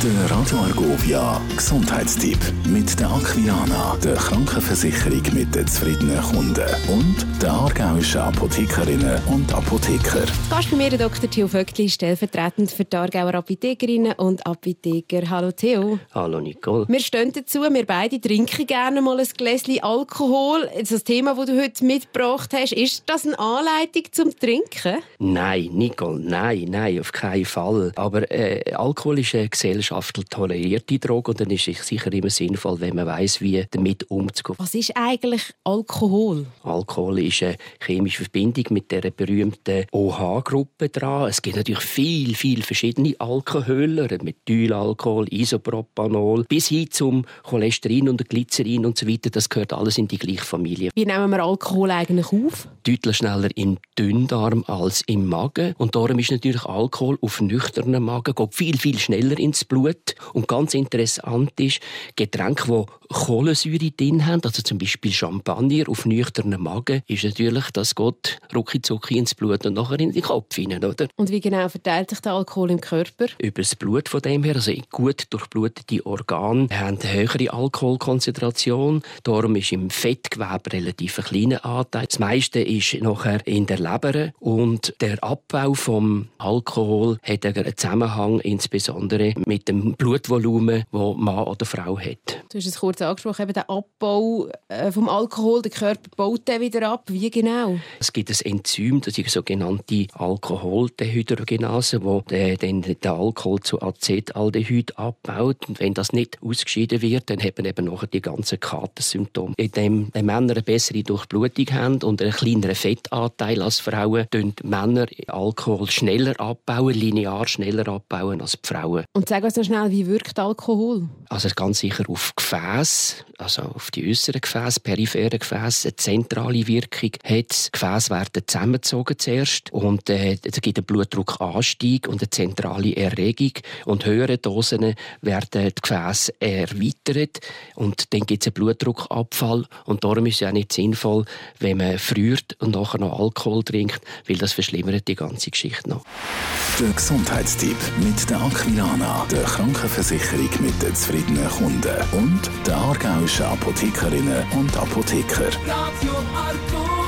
Der Radio Argovia Gesundheitstipp mit der Aquiana, der Krankenversicherung mit den zufriedenen Kunden und der aargauischen Apothekerinnen und Apotheker. Gast bei mir der Dr. Theo Vöckli, stellvertretend für die Aargauer Apothekerinnen und Apotheker. Hallo Theo. Hallo Nicole. Wir stehen dazu, wir beide trinken gerne mal ein Gläschen Alkohol. Das Thema, das du heute mitgebracht hast, ist das eine Anleitung zum Trinken? Nein, Nicole, nein, nein, auf keinen Fall. Aber äh, Alkohol ist eine gesellschaftlich tolerierte Droge und dann ist es sicher immer sinnvoll, wenn man weiß, wie damit umzugehen. Was ist eigentlich Alkohol? Alkohol ist eine chemische Verbindung mit der berühmten OH-Gruppe dran. Es gibt natürlich viel, viel verschiedene Alkohole, Methylalkohol, Isopropanol, bis hin zum Cholesterin und Glycerin und so weiter. Das gehört alles in die gleiche Familie. Wie nehmen wir Alkohol eigentlich auf? Deutlich schneller im Dünndarm als im Magen. Und darum ist natürlich Alkohol auf nüchternen Magen geht viel, viel schneller ins Blut. Und ganz interessant ist, Getränke, die Kohlensäure drin haben, also zum Beispiel Champagner auf nüchternen Magen, ist natürlich, das geht rucki ins Blut und nachher in den Kopf hinein, oder? Und wie genau verteilt sich der Alkohol im Körper? Über das Blut von dem her, also gut durchblutete Organe haben eine höhere Alkoholkonzentration. Darum ist im Fettgewebe relativ ein kleiner Anteil. Das meiste ist nachher in der Leber und der Abbau vom Alkohol hat einen Zusammenhang insbesondere mit dem Blutvolumen, das Mann oder Frau hat. Du hast es kurz angesprochen, eben der Abbau äh, vom Alkohol, der Körper baut den wieder ab. Wie genau? Es gibt ein Enzym, das ist sogenannte Alkoholdehydrogenase, wo der, den, den Alkohol zu Acetaldehyd abbaut. Und wenn das nicht ausgeschieden wird, dann hat man eben nachher die ganzen Katersymptome. Indem die Männer eine bessere Durchblutung haben und einen kleineren Fettanteil als Frauen, tun Männer Alkohol schneller abbauen, linear schneller abbauen als die Frauen. Und sag uns noch schnell, wie wirkt Alkohol? Also ganz sicher auf Gefäß, also auf die äußeren Gefäße, periphere Gefäße, eine zentrale Wirkung hat. Die Gefäße werden zusammengezogen zuerst und äh, es gibt einen Blutdruckanstieg und eine zentrale Erregung und höhere Dosen werden die Gefäße erweitert und dann gibt es einen Blutdruckabfall und darum ist es ja nicht sinnvoll, wenn man friert und nachher noch Alkohol trinkt, weil das verschlimmert die ganze Geschichte noch. Der Gesundheitstipp mit der Aquilana, der Krankenversicherung mit den zufriedenen Kunden und der aargauischen Apothekerinnen und Apotheker. Radio.